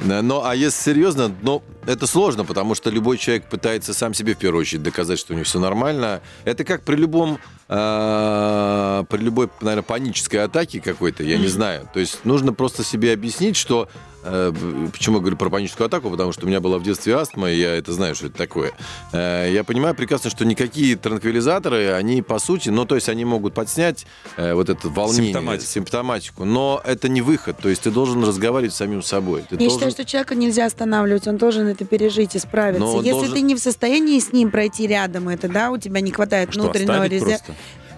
Но, а если серьезно, ну, это сложно, потому что любой человек пытается сам себе в первую очередь доказать, что у него все нормально. Это как при любом, при любой, наверное, панической атаке какой-то, я не знаю. То есть нужно просто себе объяснить, что Почему я говорю про паническую атаку? Потому что у меня была в детстве астма, и я это знаю, что это такое. Э, Я понимаю прекрасно, что никакие транквилизаторы, они по сути, ну, то есть они могут подснять э, вот это волнение, Симптоматику. симптоматику, но это не выход. То есть ты должен разговаривать с самим собой. Ты Я должен- считаю, что человека нельзя останавливать, он должен это пережить и справиться. Если должен- ты не в состоянии с ним пройти рядом, это да, у тебя не хватает Что, внутреннего резерва.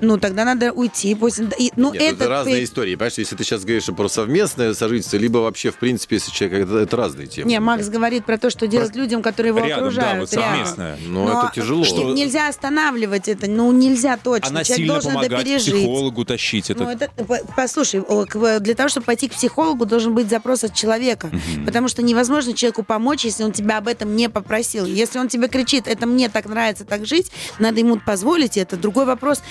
Ну, тогда надо уйти. Пусть... и- Ну, Нет, это, это разные ты- истории. Понимаешь, если ты сейчас говоришь про совместное сожительство, либо вообще, в принципе, если человек... Это, это разные темы. Не, Макс говорит про то, что делать людям, которые его Рядом, да, окружают. вот рядом. совместное. Но это тяжело. Что- Нельзя останавливать это. Ну, нельзя точно. Она Человек сильно должен это помогать пережить. психологу тащить. Это... Ну, это, по- послушай, для того, чтобы пойти к психологу, должен быть запрос от человека. Потому что невозможно человеку помочь, если он тебя об этом не попросил. Если он тебе кричит, это мне так нравится так жить, надо ему позволить это. Другой вопрос,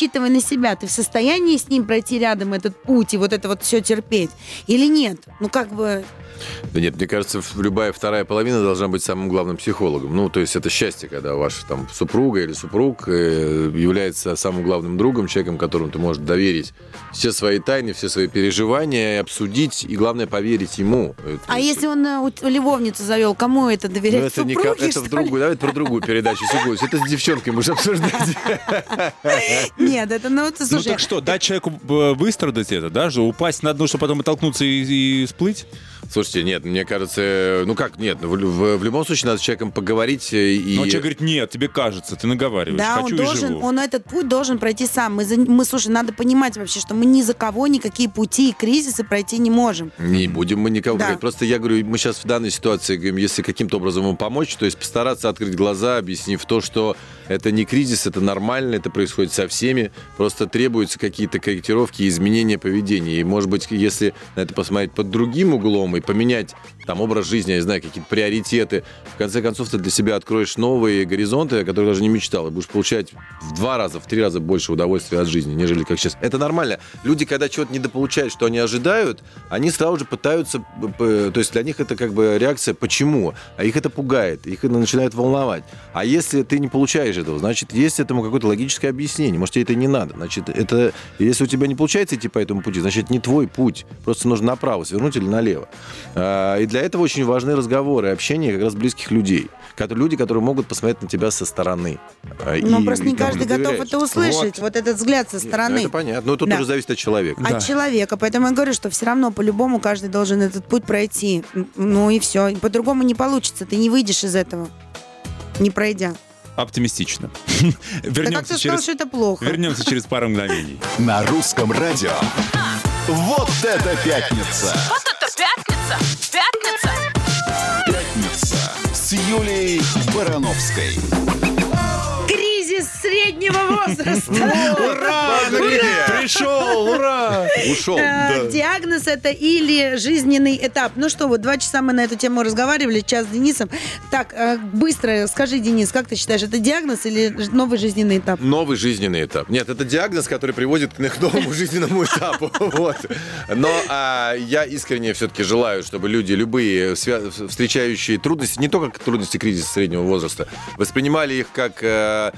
рассчитывай на себя. Ты в состоянии с ним пройти рядом этот путь и вот это вот все терпеть? Или нет? Ну, как бы... Да нет, мне кажется, любая вторая половина должна быть самым главным психологом. Ну, то есть это счастье, когда ваша там супруга или супруг э, является самым главным другом, человеком, которому ты можешь доверить все свои тайны, все свои переживания, и обсудить, и главное, поверить ему. А если он э, любовницу завел, кому это Ну, доверять? это, не ко- Супруге, это в другую, давайте про другую передачу. Это с девчонкой можешь обсуждать. Нет, это, ну, это, Ну слушай, так что, дать человеку э, выстрадать это, да, же упасть на дно, чтобы потом оттолкнуться и, и сплыть? Слушайте, нет, мне кажется, э, ну как, нет, в, в- в любом случае надо с человеком поговорить э, и... Но человек говорит, нет, тебе кажется, ты наговариваешь. Да, Хочу он и должен, живу. он этот путь должен пройти сам. Мы, за- мы, слушай, надо понимать вообще, что мы ни за кого никакие пути и кризисы пройти не можем. Не будем мы никого Да. говорить. Просто я говорю, мы сейчас в данной ситуации говорим, если каким-то образом ему помочь, то есть постараться открыть глаза, объяснив то, что это не кризис, это нормально, это происходит со всеми, просто требуются какие-то корректировки и изменения поведения. И, может быть, если на это посмотреть под другим углом и поменять там образ жизни, я не знаю, какие-то приоритеты, в конце концов ты для себя откроешь новые горизонты, о которых даже не мечтал, и будешь получать в два раза, в три раза больше удовольствия от жизни, нежели как сейчас. Это нормально. Люди, когда чего-то недополучают, что они ожидают, они сразу же пытаются, п- то есть для них это как бы реакция «почему?», а их это пугает, их это начинает волновать. А если ты не получаешь этого, значит, есть этому какое-то логическое объяснение. Может, тебе это не надо. Значит, это, если у тебя не получается идти по этому пути, значит, не твой путь. Просто нужно направо свернуть или налево. А, И для этого очень важны разговоры, общение как раз близких людей. Которые- Люди, которые могут посмотреть на тебя со стороны. А, Но и- просто и не кому каждый готов доверяешь. это услышать. Вот. Вот, этот взгляд со Нет, ну, стороны. это понятно. Но тут Да. уже зависит от человека. От человека. Поэтому я говорю, что все равно по-любому каждый должен этот путь пройти. Ну и все. По-другому не получится. Ты не выйдешь из этого, не пройдя. Оптимистично. Да как ты Вернемся сказал, через... что это плохо? Вернемся через пару мгновений. На русском радио. Вот это пятница! Вот это пятница! Пятница! Пятница с Юлией Барановской. Кризис среднего возраста. Ура! Пришел! Ура! Ушел. Э, Диагноз это или жизненный этап. Ну что, вот два часа мы на эту тему разговаривали, час с Денисом. Так, э, быстро скажи, Денис, как ты считаешь, это диагноз или новый жизненный этап? Новый жизненный этап. Нет, это диагноз, который приводит к новому жизненному этапу. Вот. Но а, я искренне все-таки желаю, чтобы люди, любые встречающие трудности, не только трудности кризиса среднего возраста, воспринимали их как э,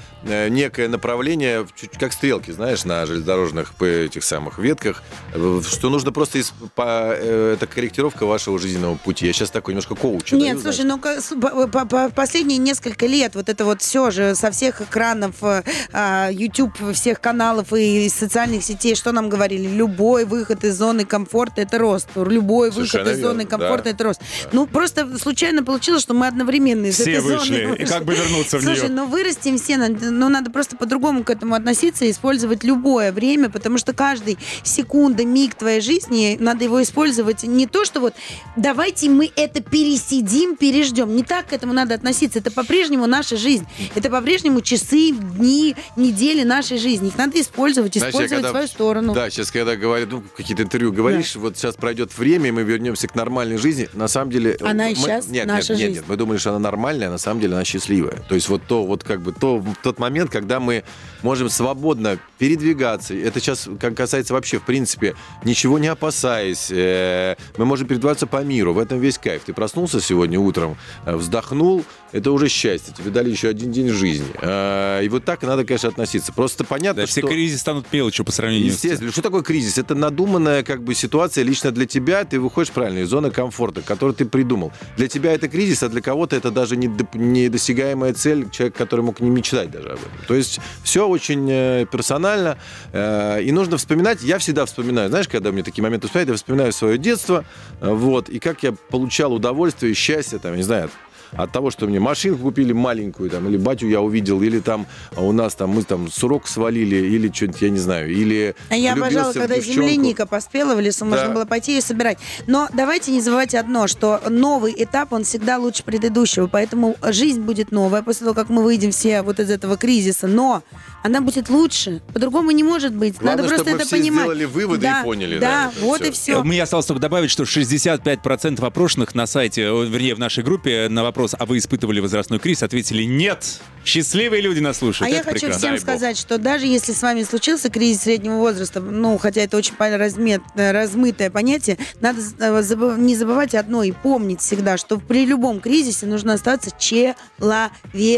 некое направление, чуть- как стрелки, знаешь, на железнодорожных по этих самых ветках, э, что нужно просто из- по- э, это корректировка вашего жизненного пути. Я сейчас такой немножко коуч. Нет, слушай, ну ка- с- по- по- по- последние несколько лет вот это вот все же со всех экранов, э, а, YouTube, всех каналов и социальных сетей, что нам говорили? Любой выход из зоны комфорта это рост. Любой Совершенно выход из зоны верно, комфорта да. это рост. Ну, просто случайно получилось, что мы одновременно из Все этой зоны вышли. И вышли. как бы вернуться в Слушай, нее? ну вырастем все, надо- но надо просто по-другому к этому относиться и использовать любое время, потому что каждый секунда, миг твоей жизни, надо его использовать не то, что вот давайте мы это пересидим, переждем. Не так к этому надо относиться. Это по-прежнему наша жизнь. Это по-прежнему часы, дни, недели нашей жизни. Их надо использовать, Знаешь, использовать в когда- свою сторону. Да, сейчас, когда говорят, ну, какие-то интервью говоришь, вот сейчас пройдет время, и мы вернемся к нормальной жизни. На самом деле... Она и мы- щас нет, наша нет, нет, жизнь. нет, мы думали, что она нормальная, а на самом деле она счастливая. То есть вот то, вот как бы то, тот момент, когда мы можем свободно передвигаться. Это сейчас как касается вообще, в принципе, ничего не опасаясь. э, Мы можем передвигаться по миру. В этом весь кайф. Ты проснулся сегодня утром, э, вздохнул, это уже счастье. Тебе дали еще один день жизни. Э, И вот так надо, конечно, относиться. Просто понятно, Да, все что... кризисы станут мелочью по сравнению с... Естественно. Что такое кризис? Это надуманная как бы ситуация лично для тебя. Ты выходишь правильно из зоны комфорта, которую ты придумал. Для тебя это кризис, а для кого-то это даже недосягаемая цель, человек, который мог не мечтать даже об этом. То есть все очень э, персонально. э, И нужно вспоминать. Я всегда вспоминаю, знаешь, когда мне такие моменты вспоминают, я вспоминаю свое детство, э, вот, и как я получал удовольствие и счастье, там, не знаю, от того, что мне машинку купили маленькую, там, или батю я увидел, или там у нас там мы там сурок свалили, или что-нибудь, я не знаю, или А я обожала, в когда девчонку. земляника поспела в лесу, можно Да. было пойти и собирать. Но давайте не забывать одно, что новый этап, он всегда лучше предыдущего, поэтому жизнь будет новая после того, как мы выйдем все вот из этого кризиса, но она будет лучше. По-другому не может быть. Главное, Надо просто это все понимать. сделали выводы и Да, поняли, Да, наверное, вот всё. и все. Мне осталось только добавить, что 65% опрошенных на сайте, вернее, в нашей группе на вопрос, а вы испытывали возрастной кризис, ответили «нет». Счастливые люди нас слушают. А я Это хочу прекрасно. всем Дай бог. сказать, что даже если с вами случился кризис среднего возраста, ну, хотя это очень размет, э, размытое понятие, надо э, не забывать одно и помнить всегда, что при любом кризисе нужно остаться человеком.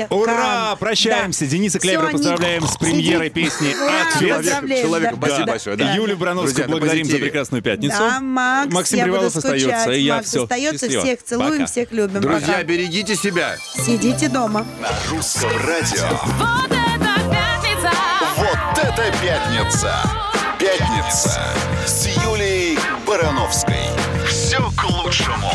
Ура! Прощаемся. Да. Дениса Клевера поздравляем Ник, с премьерой сиди. песни «Ответ». да. спасибо Да. большое, да. Юлю Брановскую благодарим за прекрасную пятницу. Да, Макс, Максим я буду Привалов остается, и я Макс все. остается, Счастливо. всех целуем, Пока. всех любим. Друзья, Пока. Берегите себя. Сидите дома. На русском радио. Вот это пятница! Вот это пятница! Пятница с Юлией Барановской. Все Все к лучшему.